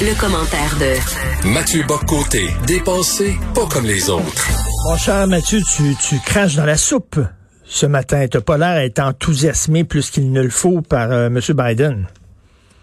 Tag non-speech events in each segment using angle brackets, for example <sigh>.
Le, commentaire de Mathieu Boccoté, dépensé pas comme les autres. Mon cher Mathieu, tu, tu craches dans la soupe ce matin. T'as pas l'air d'être enthousiasmé plus qu'il ne le faut par euh, M. Biden.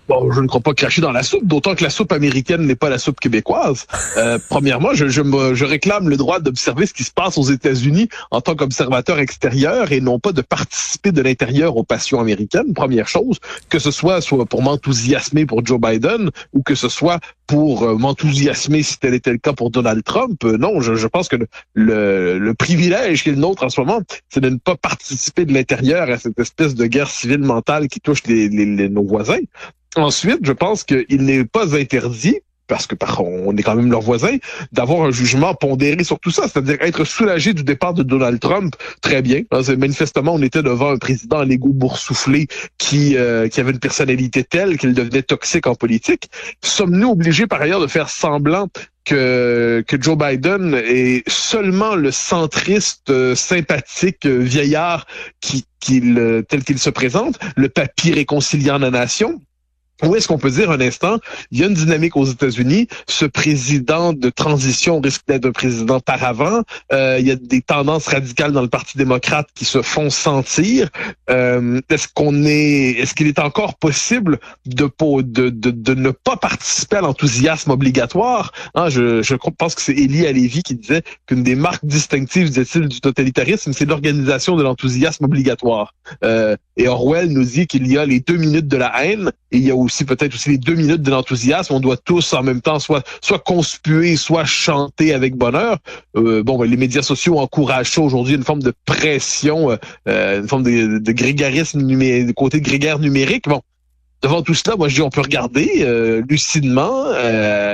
Bon, je ne crois pas cracher dans la soupe, d'autant que la soupe américaine n'est pas la soupe québécoise. Euh, premièrement, je, je, me, je réclame le droit d'observer ce qui se passe aux États-Unis en tant qu'observateur extérieur et non pas de participer de l'intérieur aux passions américaines. Première chose, que ce soit soit pour m'enthousiasmer pour Joe Biden ou que ce soit pour euh, m'enthousiasmer si tel était le cas pour Donald Trump. Euh, non, je, je, pense que le, le, le privilège qui est le nôtre en ce moment, c'est de ne pas participer de l'intérieur à cette espèce de guerre civile mentale qui touche les, les, nos voisins. Ensuite, je pense qu'il n'est pas interdit parce que par on est quand même leurs voisins, d'avoir un jugement pondéré sur tout ça, c'est-à-dire être soulagé du départ de Donald Trump, très bien. manifestement, on était devant un président à l'ego boursouflé qui, euh, qui avait une personnalité telle qu'il devenait toxique en politique. Sommes-nous obligés par ailleurs de faire semblant que, que Joe Biden est seulement le centriste euh, sympathique euh, vieillard qui, qu'il, tel qu'il se présente, le papy réconciliant la nation? Où est-ce qu'on peut dire un instant, il y a une dynamique aux États-Unis, ce président de transition risque d'être un président par avant, euh, il y a des tendances radicales dans le Parti démocrate qui se font sentir. Euh, est-ce qu'on est, est-ce qu'il est encore possible de, de, de, de ne pas participer à l'enthousiasme obligatoire? Hein, je, je pense que c'est Élie Alévi qui disait qu'une des marques distinctives, disait-il, du totalitarisme, c'est l'organisation de l'enthousiasme obligatoire. Euh, et Orwell nous dit qu'il y a les deux minutes de la haine et il y a aussi peut-être aussi les deux minutes de l'enthousiasme. On doit tous en même temps soit soit conspuer, soit chanter avec bonheur. Euh, bon, ben, les médias sociaux encouragent aujourd'hui, une forme de pression, euh, euh, une forme de, de grégarisme numérique, de côté grégaire numérique. Bon, devant tout cela, moi je dis on peut regarder lucidement,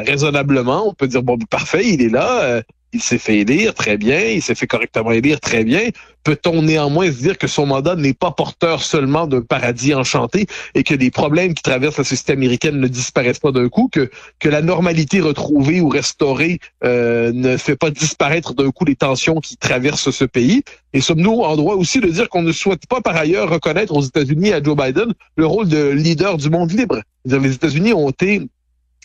raisonnablement, on peut dire bon parfait, il est là, il s'est fait élire très bien, il s'est fait correctement élire très bien. Peut-on néanmoins se dire que son mandat n'est pas porteur seulement d'un paradis enchanté et que les problèmes qui traversent la société américaine ne disparaissent pas d'un coup, que, que la normalité retrouvée ou restaurée euh, ne fait pas disparaître d'un coup les tensions qui traversent ce pays? Et sommes-nous en droit aussi de dire qu'on ne souhaite pas par ailleurs reconnaître aux États-Unis à Joe Biden le rôle de leader du monde libre? Les États-Unis ont été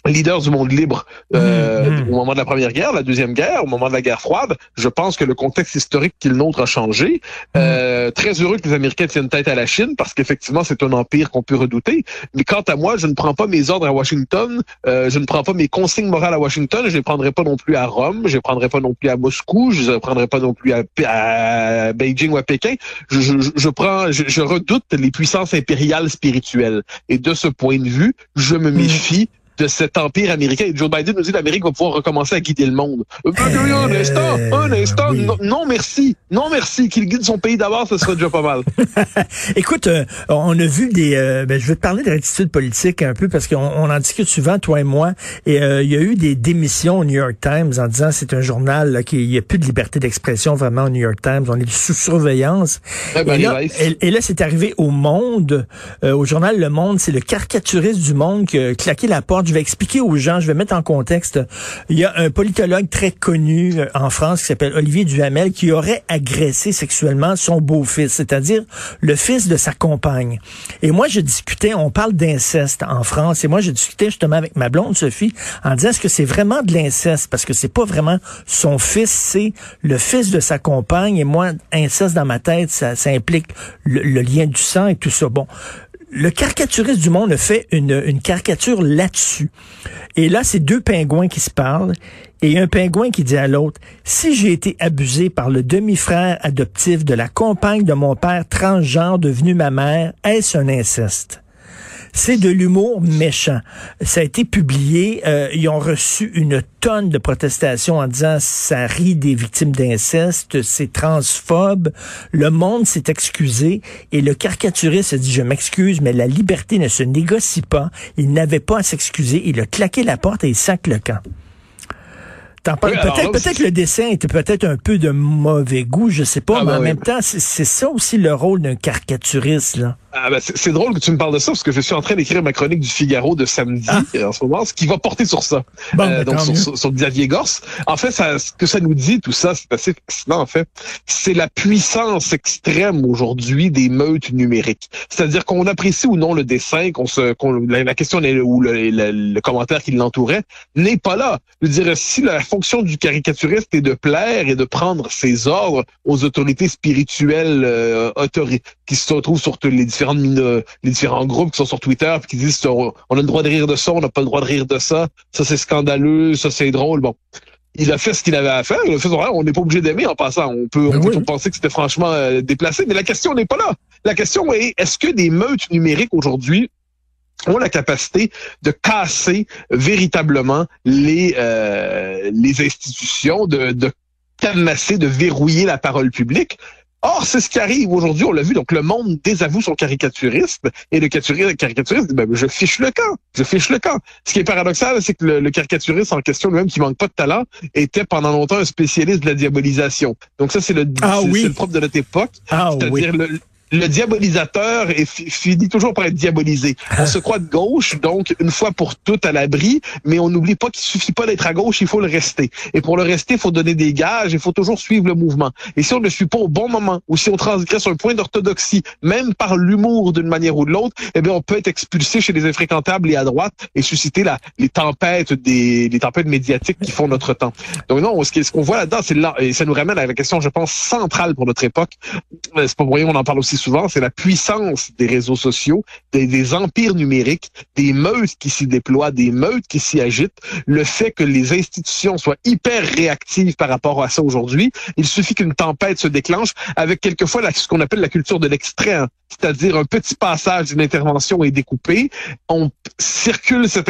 leader du monde libre euh, mmh, mmh. au moment de la Première Guerre, la Deuxième Guerre, au moment de la guerre froide. Je pense que le contexte historique qu'il nôtre a changé. Mmh. Euh, très heureux que les Américains tiennent tête à la Chine parce qu'effectivement, c'est un empire qu'on peut redouter. Mais quant à moi, je ne prends pas mes ordres à Washington, euh, je ne prends pas mes consignes morales à Washington, je ne les prendrai pas non plus à Rome, je ne les prendrai pas non plus à Moscou, je ne les prendrai pas non plus à, à Beijing ou à Pékin. Je, je, je prends, je, je redoute les puissances impériales spirituelles. Et de ce point de vue, je me méfie de cet empire américain. Et Joe Biden nous dit que l'Amérique va pouvoir recommencer à guider le monde. Euh, un instant, un instant, non, merci, non merci, qu'il guide son pays d'abord, ce serait déjà pas mal. <laughs> Écoute, euh, on a vu des, euh, ben, je vais te parler de l'attitude politique un peu parce qu'on on en discute souvent, toi et moi, et il y a eu des démissions au New York Times en disant c'est un journal là, qui il y a plus de liberté d'expression vraiment au New York Times, on est sous surveillance. Eh ben, et, là, et, là, c'est arrivé au Monde, au journal Le Monde, c'est le caricaturiste du Monde qui a claqué la porte je vais expliquer aux gens, je vais mettre en contexte. Il y a un politologue très connu euh, en France qui s'appelle Olivier Duhamel qui aurait agressé sexuellement son beau-fils, c'est-à-dire le fils de sa compagne. Et moi, je discutais, on parle d'inceste en France, et moi, je discutais justement avec ma blonde Sophie en disant est-ce que c'est vraiment de l'inceste? Parce que c'est pas vraiment son fils, c'est le fils de sa compagne. Et moi, inceste dans ma tête, ça, implique le, le lien du sang et tout ça. Bon, le caricaturiste du monde a fait une, caricature là-dessus. Et là, c'est deux pingouins qui se parlent et un pingouin qui dit à l'autre, si j'ai été abusé par le demi-frère adoptif de la compagne de mon père transgenre devenu ma mère, est-ce un inceste? C'est de l'humour méchant. Ça a été publié. Euh, ils ont reçu une tonne de protestations en disant ça rit des victimes d'inceste, c'est transphobe. Le monde s'est excusé et le caricaturiste a dit je m'excuse, mais la liberté ne se négocie pas. Il n'avait pas à s'excuser. Il a claqué la porte et il sac le camp. peut-être peut-être que le dessin était peut-être un peu de mauvais goût, je sais pas, ah, mais en même temps, c'est ça aussi le rôle d'un caricaturiste là. Ah ben, c'est drôle que tu me parles de ça parce que je suis en train d'écrire ma chronique du Figaro de samedi ah. en ce moment, ce qui va porter sur ça, euh, ben, donc sur, sur, Xavier Gorce. En fait, ça, ce que ça nous dit, tout ça, c'est assez fascinant en fait. C'est la puissance extrême aujourd'hui des meutes numériques. C'est-à-dire qu'on apprécie ou non le dessin, qu'on se, qu'on, la, question ou le, le, commentaire qui l'entourait n'est pas là. Je veux dire, si la fonction du caricaturiste est de plaire et de prendre ses ordres aux autorités spirituelles euh, qui se retrouvent sur les différentes les différents groupes qui sont sur Twitter qui disent on a le droit de rire de ça, on n'a pas le droit de rire de ça, ça c'est scandaleux, ça c'est drôle. Bon, il a fait ce qu'il avait à faire. Il a fait on n'est pas obligé d'aimer en passant. On peut, on peut penser que c'était franchement euh, déplacé, mais la question n'est pas là. La question est est-ce que des meutes numériques aujourd'hui ont la capacité de casser véritablement les euh, les institutions, de, de cadenasser, de verrouiller la parole publique? Or, c'est ce qui arrive aujourd'hui, on l'a vu, donc le monde désavoue son caricaturiste, et le caricaturiste dit, ben, je fiche le camp, je fiche le camp. Ce qui est paradoxal, c'est que le, caricaturiste en question, lui-même, qui manque pas de talent, était pendant longtemps un spécialiste de la diabolisation. Donc ça, c'est le, ah le propre de notre époque. Ah c'est-à-dire le, le diabolisateur finit toujours par être diabolisé. On se croit de gauche, donc une fois pour toutes à l'abri, mais on n'oublie pas qu'il suffit pas d'être à gauche, il faut le rester. Et pour le rester, il faut donner des gages, il faut toujours suivre le mouvement. Et si on ne suit pas au bon moment, ou si on transgresse un point d'orthodoxie, même par l'humour d'une manière ou de l'autre, eh bien, on peut être expulsé chez les infréquentables et à droite et susciter la, les tempêtes des les tempêtes médiatiques qui font notre temps. Donc non, ce qu'on voit là-dedans, c'est là, et ça nous ramène à la question, je pense, centrale pour notre époque. C'est pas pour rien, on en parle aussi souvent, c'est la puissance des réseaux sociaux, des, empires numériques, des meutes qui s'y déploient, des meutes qui s'y agitent, le fait que les institutions soient hyper réactives par rapport à ça aujourd'hui. Il suffit qu'une tempête se déclenche avec quelquefois ce qu'on appelle la culture de l'extrait, hein. C'est-à-dire un petit passage d'une intervention est découpé, on circule cette,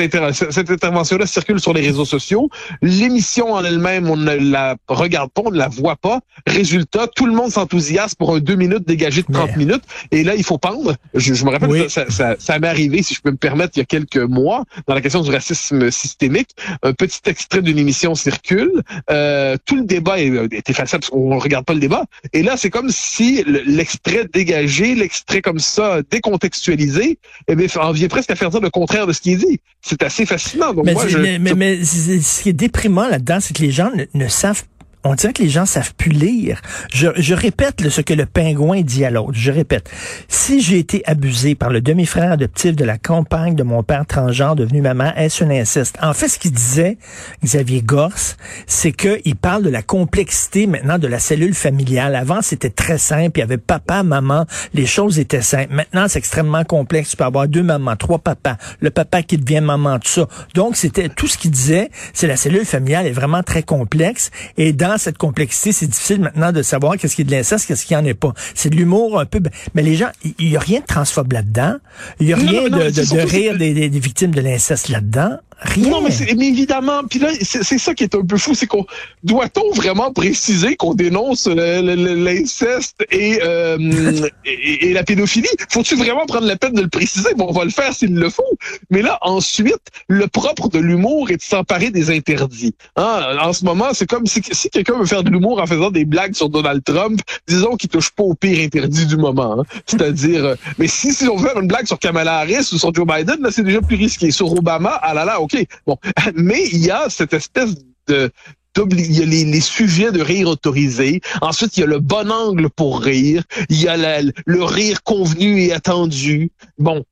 cette intervention-là circule sur les réseaux sociaux, l'émission en elle-même on ne la regarde pas, on ne la voit pas. Résultat, tout le monde s'enthousiasme pour un deux minutes dégagé de 30 minutes et là, il faut pendre. Je, me rappelle, ça, ça, ça, m'est arrivé, si je peux me permettre, il y a quelques mois, dans la question du racisme systémique. Un petit extrait d'une émission circule. Euh, tout le débat était facile parce qu'on ne regarde pas le débat. Et là, c'est comme si l'extrait dégagé, l'extrait comme ça, décontextualisé, eh bien, en vient presque à faire dire le contraire de ce qui est dit. C'est assez fascinant. Donc, mais, moi, je, mais, mais, ce qui est déprimant là-dedans, c'est que les gens ne, ne savent on dirait que les gens savent plus lire. Je, je répète ce que le pingouin dit à l'autre. Je répète. Si j'ai été abusé par le demi-frère adoptif de la compagne de mon père transgenre devenu maman, est-ce un inceste? En fait, ce qu'il disait, Xavier Gorse, c'est qu'il parle de la complexité maintenant de la cellule familiale. Avant, c'était très simple. Il y avait papa, maman. Les choses étaient simples. Maintenant, c'est extrêmement complexe. Tu peux avoir deux mamans, trois papas. Le papa qui devient maman, tout ça. Donc, c'était tout ce qu'il disait. C'est la cellule familiale est vraiment très complexe. Et dans cette complexité, c'est difficile maintenant de savoir qu'est-ce qui est de l'inceste, qu'est-ce qui en est pas. C'est de l'humour un peu. Mais les gens, il y, a rien de transphobe là-dedans. Il y a rien de, de, rire des, des, victimes de l'inceste là-dedans. Rien. Non, mais, mais évidemment, puis là, c'est ça qui est un peu fou, c'est qu'on doit-on vraiment préciser qu'on dénonce l'inceste euh, <laughs> et, et, la pédophilie? Faut-tu vraiment prendre la peine de le préciser? Bon, on va le faire s'il le faut. Mais là, ensuite, le propre de l'humour est de s'emparer des interdits. Hein? En ce moment, c'est comme si, si quelqu'un veut faire de l'humour en faisant des blagues sur Donald Trump, disons qu'il touche pas au pire interdit du moment. Hein? <laughs> C'est-à-dire, euh, mais si, si on veut faire une blague sur Kamala Harris ou sur Joe Biden, là, c'est déjà plus risqué. Sur Obama, ah là là, Bon, <laughs> mais il y a cette espèce de, il y a les, sujets de rire autorisés. Ensuite, il y a le bon angle pour rire. Il y a le rire convenu et attendu. Bon,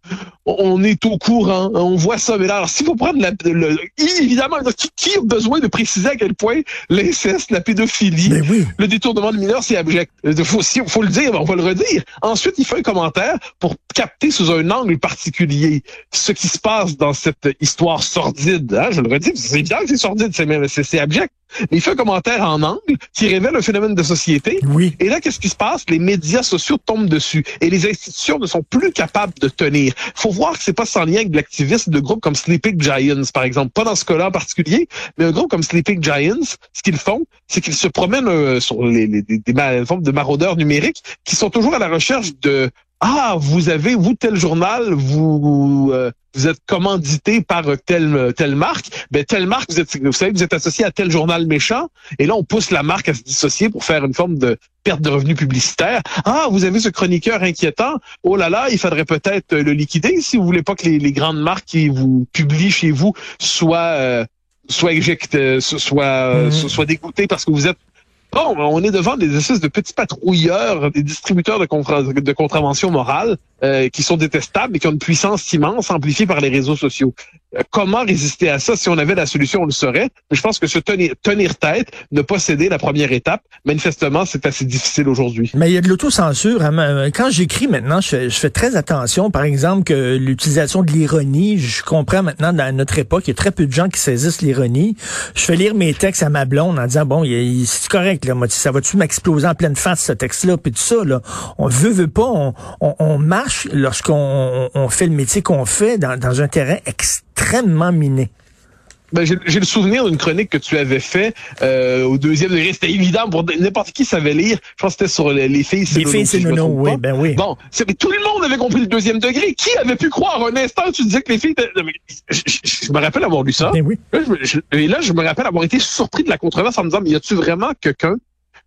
on est au courant. On voit ça. Mais là, alors, s'il faut prendre la, le, évidemment, qui, a besoin de préciser à quel point l'inceste, la pédophilie, le détournement de mineurs, c'est abject. Il faut, faut le dire, on va le redire. Ensuite, il fait un commentaire pour capter sous un angle particulier ce qui se passe dans cette histoire sordide. Hein, je le redis, c'est évident que c'est sordide, c'est abject. Mais il fait un commentaire en angle qui révèle un phénomène de société. Oui. Et là, qu'est-ce qui se passe? Les médias sociaux tombent dessus et les institutions ne sont plus capables de tenir. faut voir que c'est pas sans lien avec de l'activisme de groupes comme Sleeping Giants, par exemple. Pas dans ce cas-là en particulier, mais un groupe comme Sleeping Giants, ce qu'ils font, c'est qu'ils se promènent euh, sur les, les, des, formes de maraudeurs numériques qui sont toujours à la recherche de ah, vous avez, vous, tel journal, vous, euh, vous êtes commandité par telle telle marque, ben telle marque vous êtes vous savez vous êtes associé à tel journal méchant et là on pousse la marque à se dissocier pour faire une forme de perte de revenus publicitaires. Ah, vous avez ce chroniqueur inquiétant. Oh là là, il faudrait peut-être le liquider si vous voulez pas que les, grandes marques qui vous publient chez vous soient euh, soit éjectées, soit, mmh. soit dégoûtées parce que vous êtes Bon, on est devant des espèces de petits patrouilleurs, des distributeurs de, de contraventions morales euh, qui sont détestables et qui ont une puissance immense amplifiée par les réseaux sociaux. Euh, comment résister à ça? Si on avait la solution, on le saurait. Mais je pense que se tenir, tête, ne pas céder la première étape, manifestement, c'est assez difficile aujourd'hui. Mais il y a de l'autocensure. Hein. Euh, quand j'écris maintenant, je fais, très attention. Par exemple, que l'utilisation de l'ironie, je comprends maintenant dans notre époque, il y a très peu de gens qui saisissent l'ironie. Je fais lire mes textes à ma blonde en disant, bon, c'est correct, là, ça va-tu m'exploser en pleine face, ce texte-là, puis tout ça, là. On veut, veut pas, on, on, marche lorsqu'on on fait le métier qu'on fait dans, dans un terrain extrêmement miné. Ben, j'ai le souvenir d'une chronique que tu avais fait euh, au deuxième degré. C'était évident pour n'importe qui savait lire. Je pense que c'était sur les, filles. Les filles, c'est non, oui, ben oui. Bon, tout le monde avait compris le deuxième degré. Qui avait pu croire un instant tu disais que les filles... Je, je, me rappelle avoir lu ça. Ben oui. et là, je me rappelle avoir été surpris de la controverse en me disant, mais y a-tu vraiment quelqu'un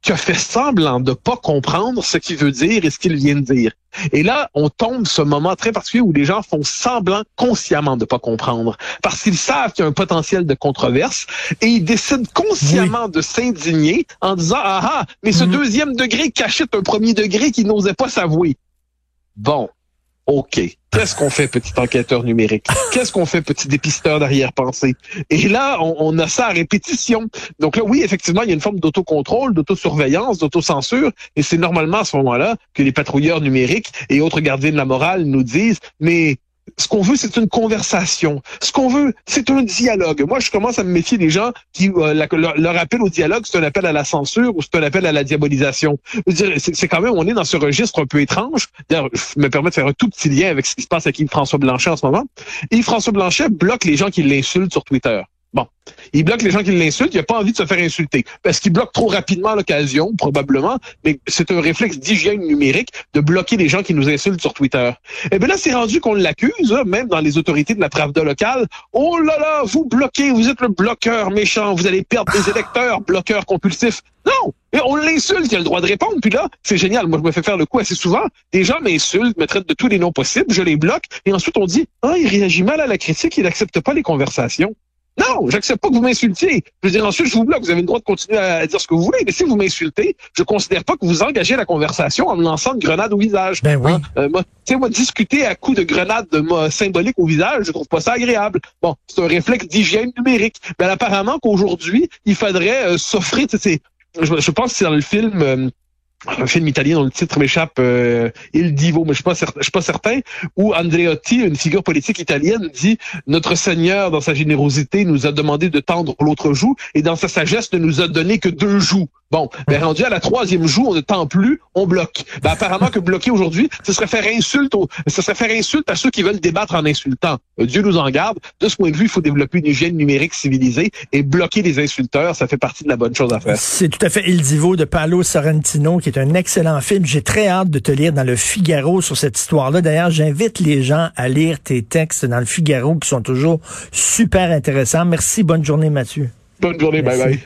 qui a fait semblant de pas comprendre ce qu'il veut dire et ce qu'il vient de dire. Et là, on tombe ce moment très particulier où les gens font semblant consciemment de pas comprendre parce qu'ils savent qu'il y a un potentiel de controverse et ils décident consciemment de s'indigner en disant ah ah mais ce mhm. deuxième degré cachait un premier degré qu'ils n'osaient pas s'avouer. Bon, OK. Qu'est-ce qu'on fait, petit enquêteur numérique? Qu'est-ce qu'on fait, petit dépisteur d'arrière-pensée? Et là, on, a ça à répétition. Donc là, oui, effectivement, il y a une forme d'autocontrôle, d'autosurveillance, d'autocensure, et c'est normalement à ce moment-là que les patrouilleurs numériques et autres gardiens de la morale nous disent, mais ce qu'on veut, c'est une conversation. Ce qu'on veut, c'est un dialogue. Moi, je commence à me méfier des gens qui euh, leur, appel au dialogue, c'est un appel à la censure ou c'est un appel à la diabolisation. C'est quand même, on est dans ce registre un peu étrange. D'ailleurs, je me permets de faire un tout petit lien avec ce qui se passe avec Yves-François Blanchet en ce moment. Yves-François Blanchet bloque les gens qui l'insultent sur Twitter. Bon. Il bloque les gens qui l'insultent, il n'a pas envie de se faire insulter. Parce qu'il bloque trop rapidement l'occasion, probablement, mais c'est un réflexe d'hygiène numérique de bloquer les gens qui nous insultent sur Twitter. Et eh bien là, c'est rendu qu'on l'accuse, hein, même dans les autorités de la Pravda locale. Oh là là, vous bloquez, vous êtes le bloqueur méchant, vous allez perdre des électeurs, bloqueur compulsif. Non! Et on l'insulte, il a le droit de répondre. Puis là, c'est génial. Moi, je me fais faire le coup assez souvent. Des gens m'insultent, me traitent de tous les noms possibles, je les bloque. Et ensuite, on dit, ah, il réagit mal à la critique, il n'accepte pas les conversations. Non, j'accepte pas que vous m'insultiez. Je veux dire, ensuite, je vous bloque. Vous avez le droit de continuer à dire ce que vous voulez. Mais si vous m'insultez, je considère pas que vous engagez la conversation en me lançant une grenade au visage. Ben oui. Hein? Euh, moi, moi, discuter à coups de grenade de, moi, symbolique au visage, je trouve pas ça agréable. Bon, c'est un réflexe d'hygiène numérique. Mais apparemment qu'aujourd'hui, il faudrait euh, s'offrir, je, je pense que c'est dans le film, euh, un film italien dont le titre m'échappe, euh, Il Divo, mais je suis certain, je suis pas certain, où Andreotti, une figure politique italienne, dit notre Seigneur dans sa générosité nous a demandé de tendre l'autre joue et dans sa sagesse ne nous a donné que deux joues. Bon, ben <laughs> rendu à la troisième joue, on ne tend plus, on bloque. Ben apparemment que bloquer aujourd'hui, ce serait faire insulte, au, ce serait faire insulte à ceux qui veulent débattre en insultant. Euh, Dieu nous en garde. De ce point de vue, il faut développer une hygiène numérique civilisée et bloquer les insulteurs, ça fait partie de la bonne chose à faire. C'est tout à fait Il Divo de Paolo Sorrentino, qui est un excellent film. J'ai très hâte de te lire dans le Figaro sur cette histoire-là. D'ailleurs, j'invite les gens à lire tes textes dans le Figaro qui sont toujours super intéressants. Merci. Bonne journée, Mathieu. Bonne journée. Bye bye.